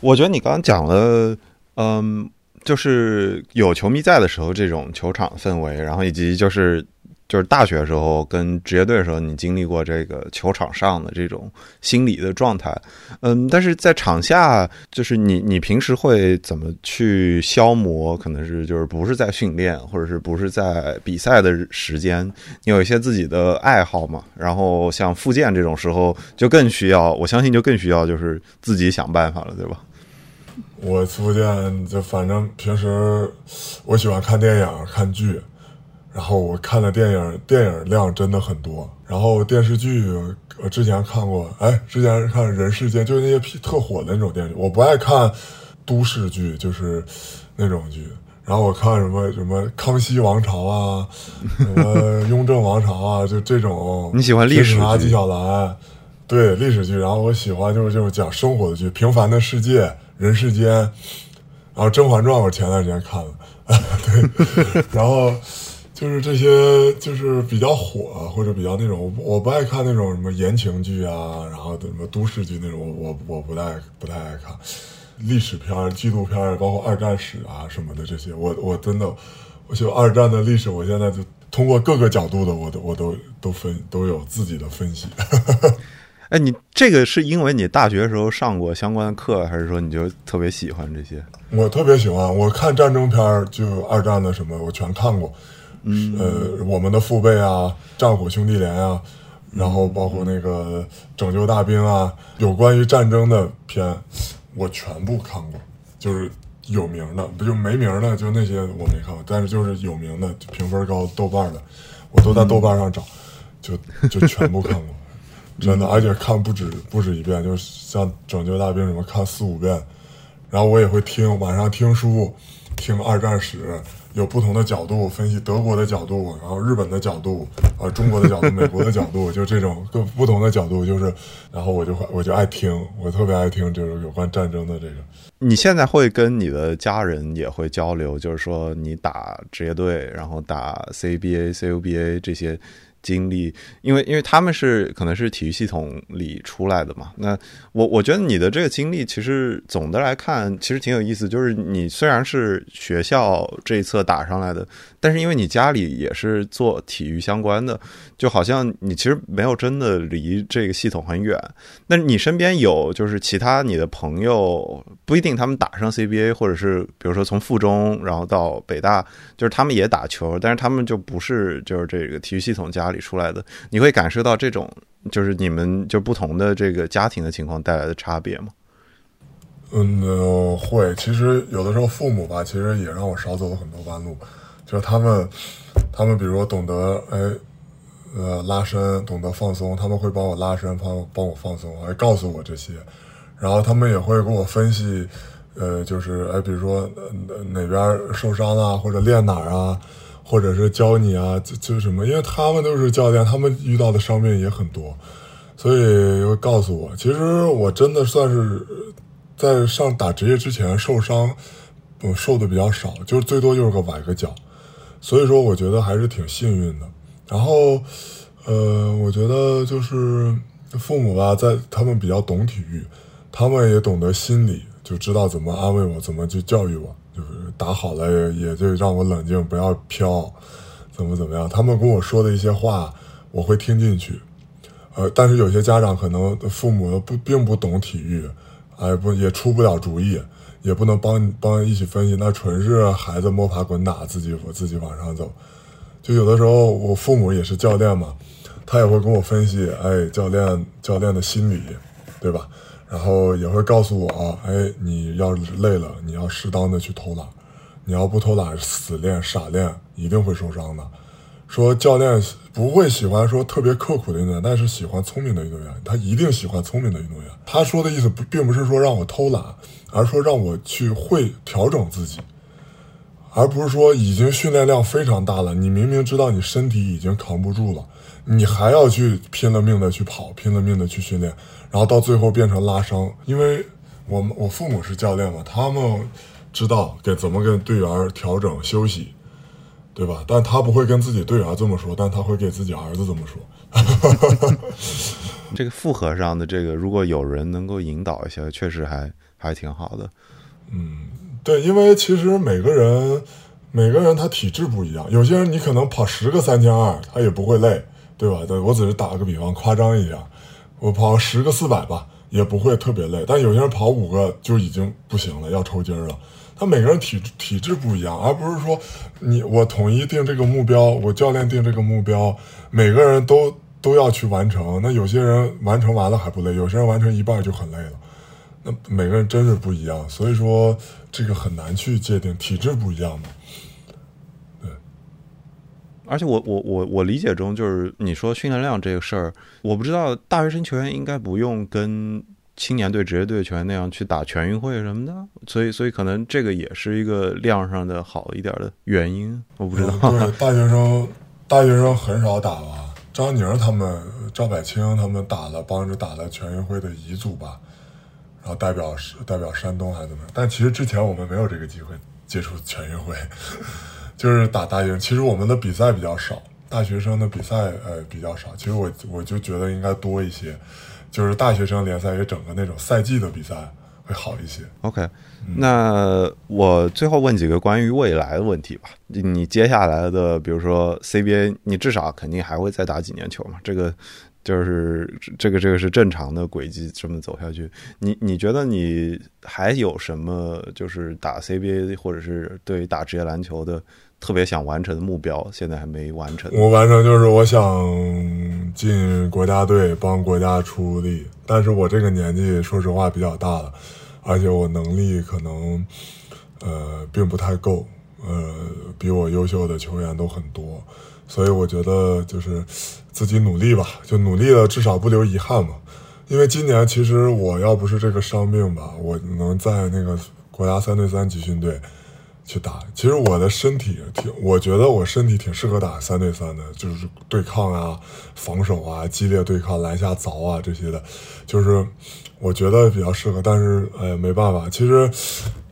Speaker 3: 我觉得你刚刚讲了，嗯，就是有球迷在的时候这种球场氛围，然后以及就是就是大学时候跟职业队的时候，你经历过这个球场上的这种心理的状态，嗯，但是在场下，就是你你平时会怎么去消磨？可能是就是不是在训练，或者是不是在比赛的时间，你有一些自己的爱好嘛？然后像复健这种时候，就更需要，我相信就更需要就是自己想办法了，对吧？
Speaker 1: 我复健就反正平时我喜欢看电影、看剧，然后我看的电影电影量真的很多。然后电视剧我之前看过，哎，之前看《人世间》，就是那些特火的那种电视剧。我不爱看都市剧，就是那种剧。然后我看什么什么《康熙王朝》啊，什么《雍正王朝》啊，就这种。
Speaker 3: 你喜欢历史剧？
Speaker 1: 纪晓岚，对历史剧。然后我喜欢就是就是讲生活的剧，《平凡的世界》。人世间，然后《甄嬛传》我前段时间看了，对，然后就是这些就是比较火或者比较那种，我我不爱看那种什么言情剧啊，然后什么都市剧那种，我我我不太不太爱看历史片、纪录片，包括二战史啊什么的这些，我我真的，我就二战的历史，我现在就通过各个角度的，我都我都都分都有自己的分析。
Speaker 3: 哎，你这个是因为你大学时候上过相关的课，还是说你就特别喜欢这些？
Speaker 1: 我特别喜欢，我看战争片就二战的什么，我全看过。嗯，呃，我们的父辈啊，战火兄弟连啊，然后包括那个拯救大兵啊，有关于战争的片，我全部看过。就是有名的，不就没名的，就那些我没看过，但是就是有名的，评分高、豆瓣的，我都在豆瓣上找，就就全部看过。真的，而且看不止不止一遍，就是像《拯救大兵》什么看四五遍，然后我也会听晚上听书，听二战史，有不同的角度分析德国的角度，然后日本的角度，呃，中国的角度，美国的角度，就这种各不同的角度，就是，然后我就会我就爱听，我特别爱听，就是有关战争的这个。
Speaker 3: 你现在会跟你的家人也会交流，就是说你打职业队，然后打 CBA、CUBA 这些。经历，因为因为他们是可能是体育系统里出来的嘛。那我我觉得你的这个经历，其实总的来看，其实挺有意思。就是你虽然是学校这一侧打上来的，但是因为你家里也是做体育相关的，就好像你其实没有真的离这个系统很远。那你身边有就是其他你的朋友，不一定他们打上 CBA，或者是比如说从附中然后到北大，就是他们也打球，但是他们就不是就是这个体育系统家。里出来的，你会感受到这种就是你们就不同的这个家庭的情况带来的差别吗？
Speaker 1: 嗯，会。其实有的时候父母吧，其实也让我少走了很多弯路。就是他们，他们比如说懂得哎，呃，拉伸，懂得放松，他们会帮我拉伸，帮帮我放松，还告诉我这些。然后他们也会给我分析，呃，就是哎，比如说哪边受伤了，或者练哪儿啊。或者是教你啊，就就什么，因为他们都是教练，他们遇到的伤病也很多，所以会告诉我，其实我真的算是在上打职业之前受伤，我受的比较少，就最多就是个崴个脚，所以说我觉得还是挺幸运的。然后，呃，我觉得就是父母吧，在他们比较懂体育，他们也懂得心理，就知道怎么安慰我，怎么去教育我。就是打好了，也就让我冷静，不要飘，怎么怎么样？他们跟我说的一些话，我会听进去。呃，但是有些家长可能父母不并不懂体育，哎，不也出不了主意，也不能帮帮一起分析，那纯是孩子摸爬滚打，自己我自己往上走。就有的时候，我父母也是教练嘛，他也会跟我分析，哎，教练教练的心理，对吧？然后也会告诉我，哎，你要累了，你要适当的去偷懒，你要不偷懒，死练傻练，一定会受伤的。说教练不会喜欢说特别刻苦的运动员，但是喜欢聪明的运动员，他一定喜欢聪明的运动员。他说的意思不并不是说让我偷懒，而是说让我去会调整自己，而不是说已经训练量非常大了，你明明知道你身体已经扛不住了，你还要去拼了命的去跑，拼了命的去训练，然后到最后变成拉伤。因为我们我父母是教练嘛，他们知道给怎么跟队员调整休息，对吧？但他不会跟自己队员这么说，但他会给自己儿子这么说。
Speaker 3: 这个复合上的这个，如果有人能够引导一下，确实还还挺好的。
Speaker 1: 嗯。对，因为其实每个人，每个人他体质不一样。有些人你可能跑十个三千二，他也不会累，对吧？对我只是打个比方，夸张一下，我跑十个四百吧，也不会特别累。但有些人跑五个就已经不行了，要抽筋了。他每个人体体质不一样，而不是说你我统一定这个目标，我教练定这个目标，每个人都都要去完成。那有些人完成完了还不累，有些人完成一半就很累了。那每个人真是不一样，所以说。这个很难去界定，体质不一样嘛。
Speaker 3: 而且我我我我理解中就是你说训练量这个事儿，我不知道大学生球员应该不用跟青年队、职业队球员那样去打全运会什么的，所以所以可能这个也是一个量上的好一点的原因，我不知道。
Speaker 1: 对，大学生大学生很少打吧？张宁他们、赵柏清他们打了，帮着打了全运会的乙组吧。然后代表代表山东还是怎么？但其实之前我们没有这个机会接触全运会，就是打大学。其实我们的比赛比较少，大学生的比赛呃比较少。其实我我就觉得应该多一些，就是大学生联赛也整个那种赛季的比赛会好一些。
Speaker 3: OK，那我最后问几个关于未来的问题吧。你接下来的，比如说 CBA，你至少肯定还会再打几年球嘛？这个。就是这个，这个是正常的轨迹，这么走下去。你你觉得你还有什么就是打 CBA 或者是对打职业篮球的特别想完成的目标，现在还没完成？
Speaker 1: 我完成就是我想进国家队帮国家出力，但是我这个年纪说实话比较大了，而且我能力可能呃并不太够，呃比我优秀的球员都很多。所以我觉得就是自己努力吧，就努力了，至少不留遗憾嘛。因为今年其实我要不是这个伤病吧，我能在那个国家三对三集训队去打。其实我的身体挺，我觉得我身体挺适合打三对三的，就是对抗啊、防守啊、激烈对抗、篮下凿啊这些的，就是我觉得比较适合。但是哎，没办法，其实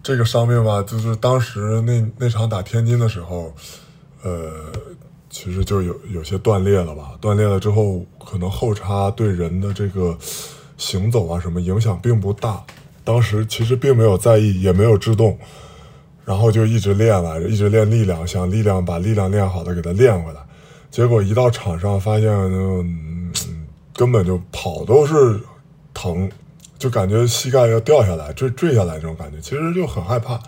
Speaker 1: 这个伤病吧，就是当时那那场打天津的时候，呃。其实就有有些断裂了吧，断裂了之后，可能后插对人的这个行走啊什么影响并不大。当时其实并没有在意，也没有制动，然后就一直练来着，一直练力量，想力量把力量练好的给它练回来。结果一到场上发现，嗯，根本就跑都是疼，就感觉膝盖要掉下来，坠坠下来这种感觉，其实就很害怕。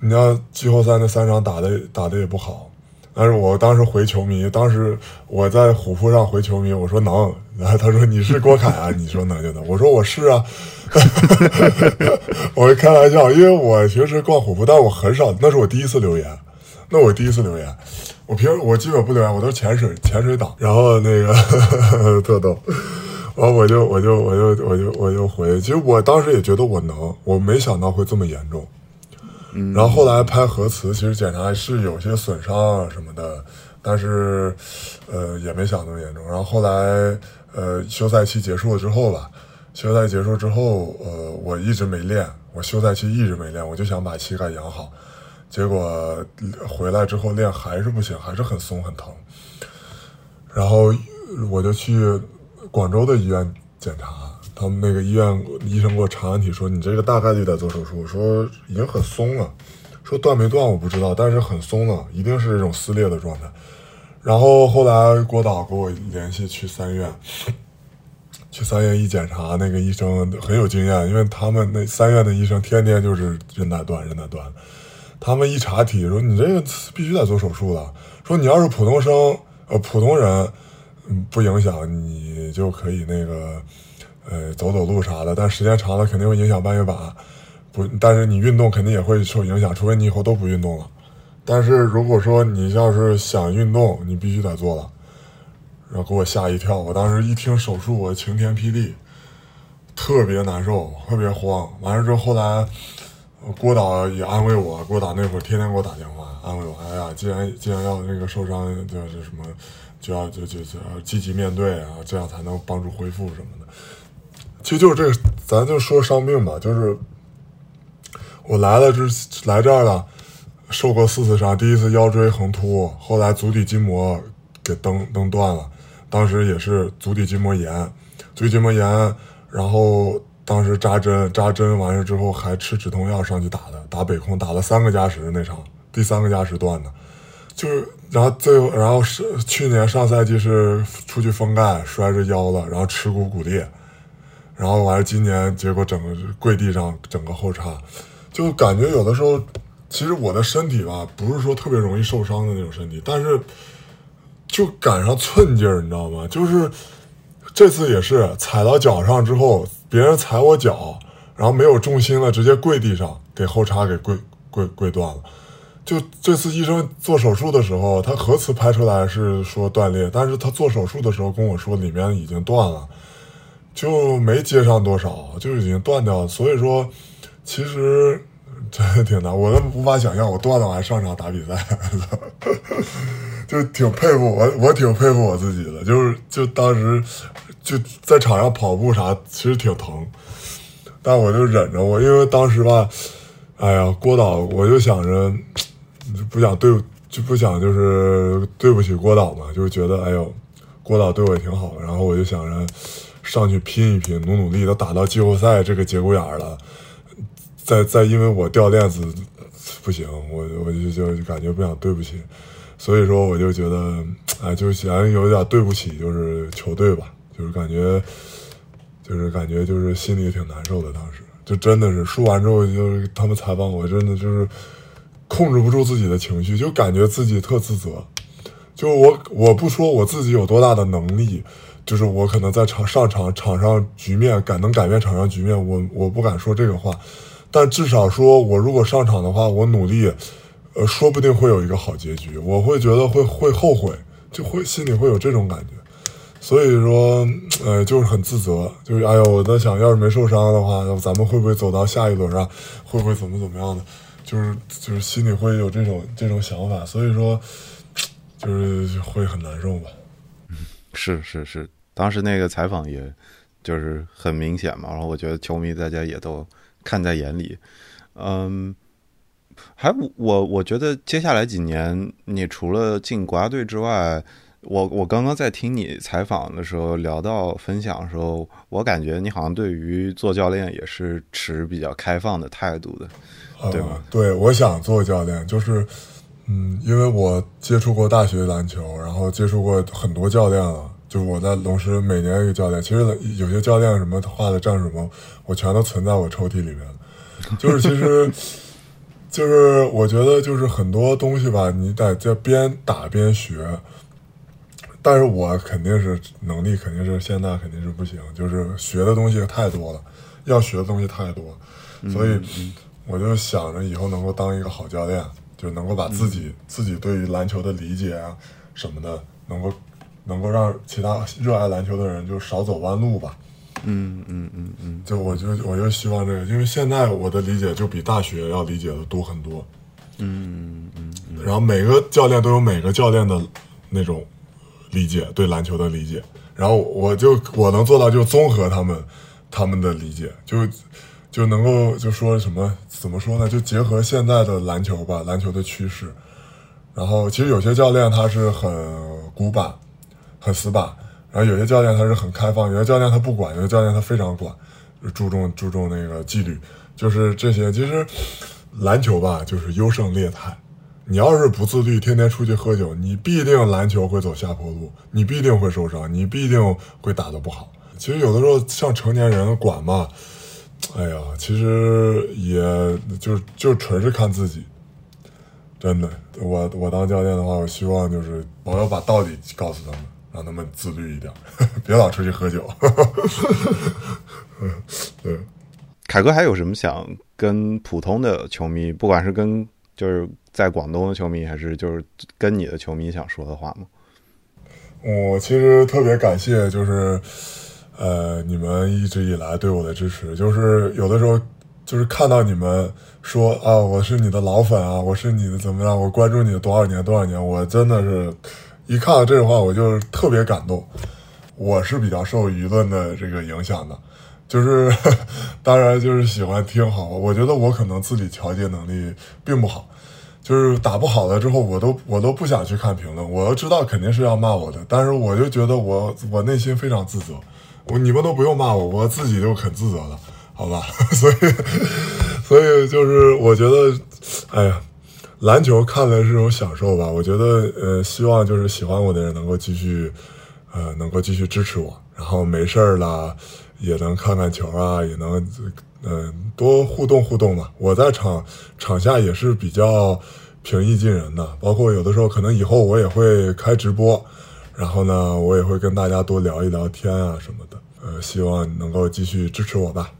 Speaker 1: 你要季后赛那三场打的打的也不好。但是我当时回球迷，当时我在虎扑上回球迷，我说能，然后他说你是郭凯啊，你说能就能，我说我是啊，我开玩笑，因为我平时逛虎扑，但我很少，那是我第一次留言，那我第一次留言，我平时我基本不留言，我都是潜水潜水党，然后那个 特逗，完我就我就我就我就我就回，其实我当时也觉得我能，我没想到会这么严重。然后后来拍核磁，其实检查是有些损伤啊什么的，但是，呃，也没想那么严重。然后后来，呃，休赛期结束了之后吧，休赛结束之后，呃，我一直没练，我休赛期一直没练，我就想把膝盖养好。结果回来之后练还是不行，还是很松很疼。然后我就去广州的医院检查。他们那个医院医生给我查完体说：“你这个大概率得做手术。”说已经很松了，说断没断我不知道，但是很松了，一定是这种撕裂的状态。然后后来郭导给我联系去三院，去三院一检查，那个医生很有经验，因为他们那三院的医生天天就是韧带断韧带断。他们一查体说：“你这个必须得做手术了。”说你要是普通生呃普通人，嗯不影响你就可以那个。呃，走走路啥的，但时间长了肯定会影响半月板，不，但是你运动肯定也会受影响，除非你以后都不运动了。但是如果说你要是想运动，你必须得做了。然后给我吓一跳，我当时一听手术，我晴天霹雳，特别难受，特别慌。完了之后后来，郭导也安慰我，郭导那会儿天天给我打电话安慰我，哎呀，既然既然要那个受伤，就是什么，就要就就就要积极面对啊，这样才能帮助恢复什么的。其实就是这个，咱就说伤病吧，就是我来了这来这儿了，受过四次伤，第一次腰椎横突，后来足底筋膜给蹬蹬断了，当时也是足底筋膜炎，足底筋膜炎，然后当时扎针，扎针完事之后还吃止痛药上去打的，打北控打了三个加时那场，第三个加时断的，就是然后最后然后是去年上赛季是出去封盖摔着腰了，然后耻骨骨裂。然后完了，今年结果整个跪地上，整个后叉，就感觉有的时候，其实我的身体吧，不是说特别容易受伤的那种身体，但是就赶上寸劲儿，你知道吗？就是这次也是踩到脚上之后，别人踩我脚，然后没有重心了，直接跪地上，给后叉给跪跪跪断了。就这次医生做手术的时候，他核磁拍出来是说断裂，但是他做手术的时候跟我说里面已经断了。就没接上多少，就已经断掉了。所以说，其实真的挺难，我都无法想象我断了我还上场打比赛，就挺佩服我，我挺佩服我自己的。就是就当时就在场上跑步啥，其实挺疼，但我就忍着。我因为当时吧，哎呀，郭导，我就想着就不想对，就不想就是对不起郭导嘛，就觉得哎呦，郭导对我也挺好，然后我就想着。上去拼一拼，努努力，都打到季后赛这个节骨眼了，再再因为我掉链子不行，我我就就感觉不想对不起，所以说我就觉得，哎，就想有点对不起，就是球队吧，就是感觉，就是感觉就是心里挺难受的。当时就真的是输完之后，就是他们采访我，真的就是控制不住自己的情绪，就感觉自己特自责。就我我不说我自己有多大的能力。就是我可能在场上场场上局面改能改变场上局面，我我不敢说这个话，但至少说我如果上场的话，我努力，呃，说不定会有一个好结局。我会觉得会会后悔，就会心里会有这种感觉。所以说，呃，就是很自责，就是哎呦，我在想要是没受伤的话，咱们会不会走到下一轮啊？会不会怎么怎么样的？就是就是心里会有这种这种想法，所以说，就是会很难受吧。
Speaker 3: 是是是，当时那个采访也就是很明显嘛，然后我觉得球迷大家也都看在眼里，嗯，还我我觉得接下来几年，你除了进国家队之外，我我刚刚在听你采访的时候聊到分享的时候，我感觉你好像对于做教练也是持比较开放的态度的，对吗？
Speaker 1: 对，我想做教练，就是。嗯，因为我接触过大学篮球，然后接触过很多教练了。就是我在龙狮每年一个教练，其实有些教练什么画的战术什么，我全都存在我抽屉里面就是其实，就是我觉得就是很多东西吧，你得在边打边学。但是我肯定是能力肯定是现在肯定是不行，就是学的东西太多了，要学的东西太多，所以我就想着以后能够当一个好教练。就能够把自己自己对于篮球的理解啊什么的，能够能够让其他热爱篮球的人就少走弯路吧。
Speaker 3: 嗯嗯嗯嗯，
Speaker 1: 就我就我就希望这个，因为现在我的理解就比大学要理解的多很多。
Speaker 3: 嗯嗯嗯。
Speaker 1: 然后每个教练都有每个教练的那种理解，对篮球的理解。然后我就我能做到就综合他们他们的理解，就。就能够就说什么怎么说呢？就结合现在的篮球吧，篮球的趋势。然后其实有些教练他是很古板、很死板，然后有些教练他是很开放，有些教练他不管，有些教练他非常管，注重注重那个纪律。就是这些，其实篮球吧就是优胜劣汰。你要是不自律，天天出去喝酒，你必定篮球会走下坡路，你必定会受伤，你必定会打得不好。其实有的时候像成年人管嘛。哎呀，其实也就就纯是看自己，真的。我我当教练的话，我希望就是我要把道理告诉他们，让他们自律一点，别老出去喝酒。对，
Speaker 3: 凯哥还有什么想跟普通的球迷，不管是跟就是在广东的球迷，还是就是跟你的球迷想说的话吗？
Speaker 1: 我其实特别感谢，就是。呃，你们一直以来对我的支持，就是有的时候，就是看到你们说啊，我是你的老粉啊，我是你的怎么样，我关注你多少年多少年，我真的是，一看到这句话，我就特别感动。我是比较受舆论的这个影响的，就是 当然就是喜欢听好，我觉得我可能自己调节能力并不好，就是打不好了之后，我都我都不想去看评论，我都知道肯定是要骂我的，但是我就觉得我我内心非常自责，我你们都不用骂我，我自己就很自责了。好吧，所以，所以就是我觉得，哎呀，篮球看的是种享受吧。我觉得，呃，希望就是喜欢我的人能够继续，呃，能够继续支持我。然后没事儿了，也能看看球啊，也能，嗯，多互动互动吧。我在场场下也是比较平易近人的，包括有的时候可能以后我也会开直播，然后呢，我也会跟大家多聊一聊天啊什么的。呃，希望能够继续支持我吧。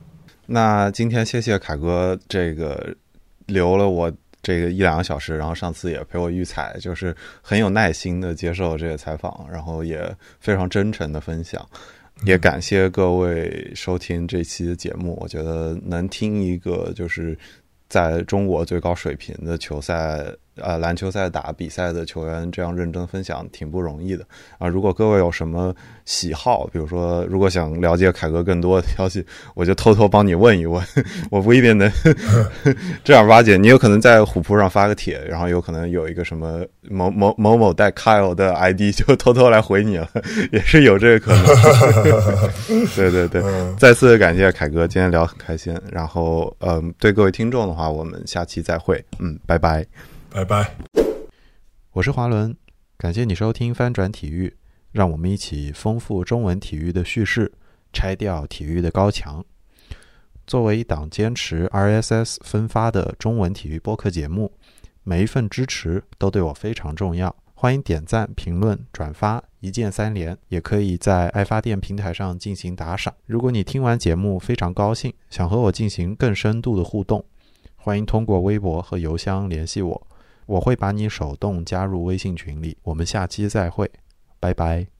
Speaker 3: 那今天谢谢凯哥，这个留了我这个一两个小时，然后上次也陪我预采，就是很有耐心的接受这个采访，然后也非常真诚的分享，也感谢各位收听这期节目。我觉得能听一个就是在中国最高水平的球赛。呃，篮球赛打比赛的球员这样认真分享挺不容易的啊！如果各位有什么喜好，比如说如果想了解凯哥更多的消息，我就偷偷帮你问一问，我不一定能正儿八经。你有可能在虎扑上发个帖，然后有可能有一个什么某某某某带 Kyle 的 ID 就偷偷来回你了，也是有这个可能。对对对，再次感谢凯哥，今天聊很开心。然后，嗯，对各位听众的话，我们下期再会。嗯，拜拜。
Speaker 1: 拜拜，
Speaker 2: 我是华伦，感谢你收听翻转体育，让我们一起丰富中文体育的叙事，拆掉体育的高墙。作为一档坚持 RSS 分发的中文体育播客节目，每一份支持都对我非常重要。欢迎点赞、评论、转发，一键三连，也可以在爱发电平台上进行打赏。如果你听完节目非常高兴，想和我进行更深度的互动，欢迎通过微博和邮箱联系我。我会把你手动加入微信群里，我们下期再会，拜拜。